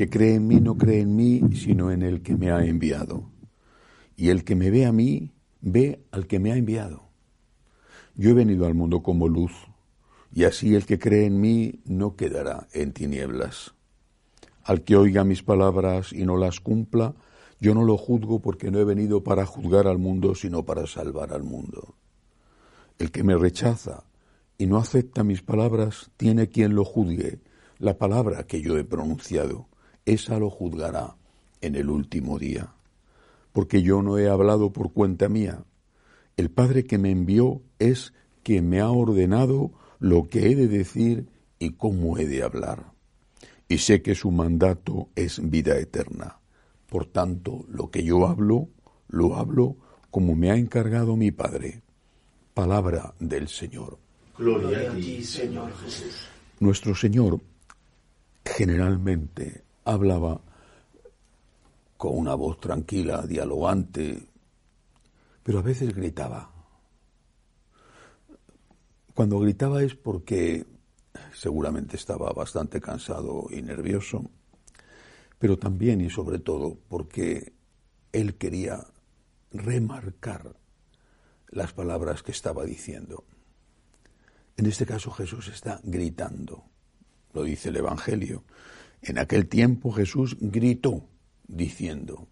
que cree en mí no cree en mí, sino en el que me ha enviado. Y el que me ve a mí, ve al que me ha enviado. Yo he venido al mundo como luz, y así el que cree en mí no quedará en tinieblas. Al que oiga mis palabras y no las cumpla, yo no lo juzgo porque no he venido para juzgar al mundo, sino para salvar al mundo. El que me rechaza y no acepta mis palabras, tiene quien lo juzgue. La palabra que yo he pronunciado, esa lo juzgará en el último día. Porque yo no he hablado por cuenta mía. El Padre que me envió es quien me ha ordenado lo que he de decir y cómo he de hablar. Y sé que su mandato es vida eterna. Por tanto, lo que yo hablo, lo hablo como me ha encargado mi Padre. Palabra del Señor. Gloria a ti, Señor Jesús. Nuestro Señor generalmente hablaba con una voz tranquila, dialogante, pero a veces gritaba. Cuando gritaba es porque seguramente estaba bastante cansado y nervioso, pero también y sobre todo porque él quería remarcar las palabras que estaba diciendo. En este caso Jesús está gritando, lo dice el Evangelio. En aquel tiempo Jesús gritó diciendo,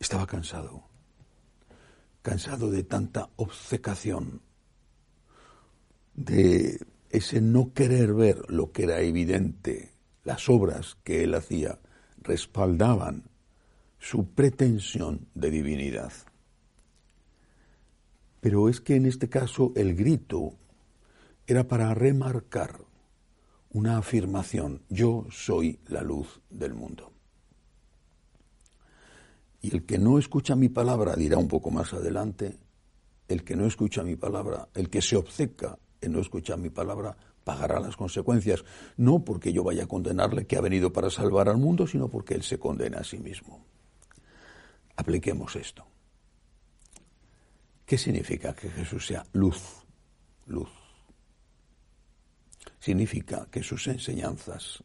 estaba cansado, cansado de tanta obcecación, de ese no querer ver lo que era evidente, las obras que él hacía respaldaban su pretensión de divinidad. Pero es que en este caso el grito era para remarcar una afirmación, yo soy la luz del mundo. Y el que no escucha mi palabra, dirá un poco más adelante, el que no escucha mi palabra, el que se obceca en no escuchar mi palabra, pagará las consecuencias, no porque yo vaya a condenarle que ha venido para salvar al mundo, sino porque él se condena a sí mismo. Apliquemos esto. ¿Qué significa que Jesús sea luz? Luz significa que sus enseñanzas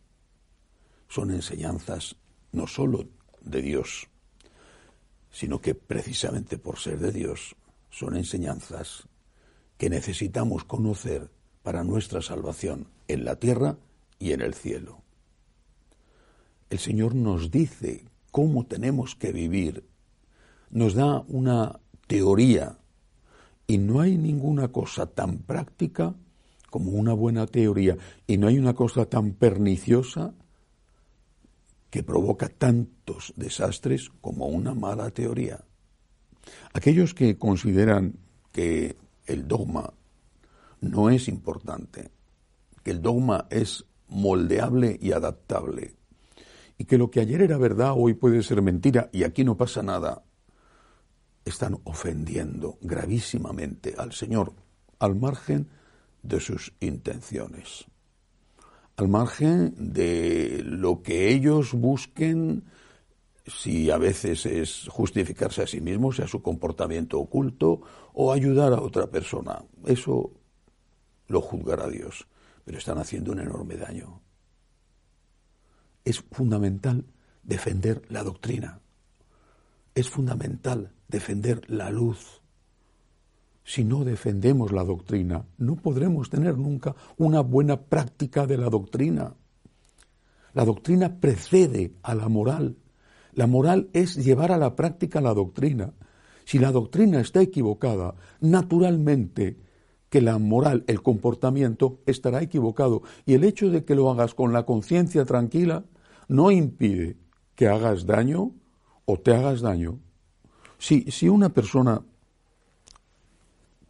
son enseñanzas no sólo de Dios, sino que precisamente por ser de Dios son enseñanzas que necesitamos conocer para nuestra salvación en la tierra y en el cielo. El Señor nos dice cómo tenemos que vivir, nos da una teoría y no hay ninguna cosa tan práctica como una buena teoría y no hay una cosa tan perniciosa que provoca tantos desastres como una mala teoría. Aquellos que consideran que el dogma no es importante, que el dogma es moldeable y adaptable, y que lo que ayer era verdad hoy puede ser mentira y aquí no pasa nada, están ofendiendo gravísimamente al Señor, al margen de sus intenciones, al margen de lo que ellos busquen, si a veces es justificarse a sí mismos, sea su comportamiento oculto, o ayudar a otra persona. Eso lo juzgará Dios, pero están haciendo un enorme daño. Es fundamental defender la doctrina, es fundamental defender la luz, si no defendemos la doctrina, no podremos tener nunca una buena práctica de la doctrina. La doctrina precede a la moral. La moral es llevar a la práctica la doctrina. Si la doctrina está equivocada, naturalmente que la moral, el comportamiento, estará equivocado. Y el hecho de que lo hagas con la conciencia tranquila no impide que hagas daño o te hagas daño. Si, si una persona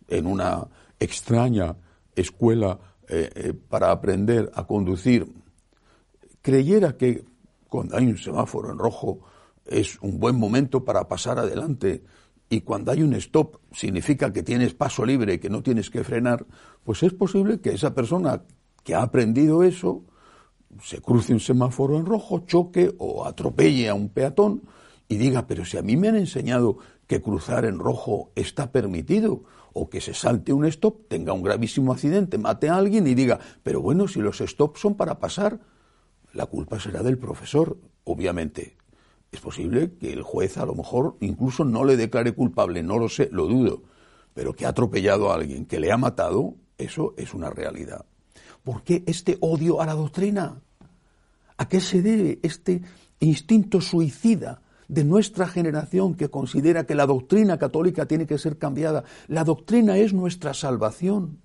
en una extraña escuela eh, eh, para aprender a conducir creyera que cuando hay un semáforo en rojo es un buen momento para pasar adelante. Y cuando hay un stop significa que tienes paso libre que no tienes que frenar, pues es posible que esa persona que ha aprendido eso se cruce un semáforo en rojo, choque o atropelle a un peatón y diga, pero si a mí me han enseñado que cruzar en rojo está permitido, o que se salte un stop, tenga un gravísimo accidente, mate a alguien y diga, pero bueno, si los stops son para pasar, la culpa será del profesor, obviamente. Es posible que el juez a lo mejor incluso no le declare culpable, no lo sé, lo dudo, pero que ha atropellado a alguien, que le ha matado, eso es una realidad. ¿Por qué este odio a la doctrina? ¿A qué se debe este instinto suicida de nuestra generación que considera que la doctrina católica tiene que ser cambiada? La doctrina es nuestra salvación.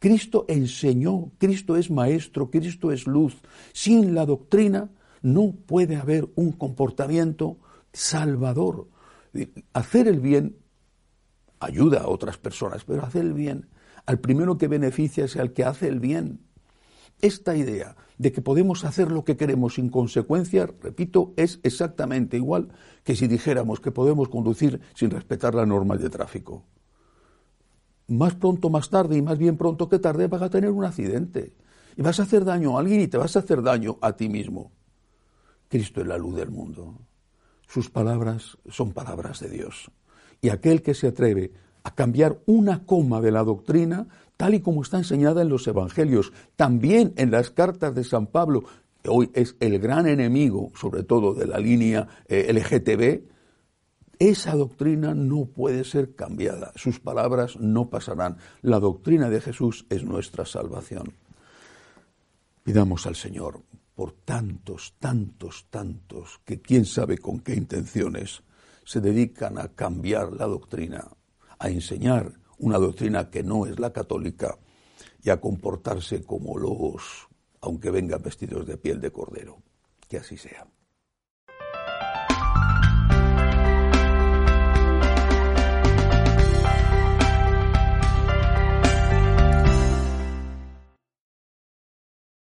Cristo enseñó, Cristo es maestro, Cristo es luz. Sin la doctrina no puede haber un comportamiento salvador. Hacer el bien ayuda a otras personas, pero hacer el bien al primero que beneficia es al que hace el bien. Esta idea de que podemos hacer lo que queremos sin consecuencias, repito, es exactamente igual que si dijéramos que podemos conducir sin respetar las normas de tráfico. Más pronto, más tarde y más bien pronto que tarde vas a tener un accidente y vas a hacer daño a alguien y te vas a hacer daño a ti mismo. Cristo es la luz del mundo. Sus palabras son palabras de Dios. Y aquel que se atreve a cambiar una coma de la doctrina, tal y como está enseñada en los evangelios, también en las cartas de San Pablo, que hoy es el gran enemigo, sobre todo de la línea eh, LGTB, esa doctrina no puede ser cambiada, sus palabras no pasarán. La doctrina de Jesús es nuestra salvación. Pidamos al Señor por tantos, tantos, tantos, que quién sabe con qué intenciones se dedican a cambiar la doctrina, a enseñar una doctrina que no es la católica y a comportarse como lobos, aunque vengan vestidos de piel de cordero. Que así sea.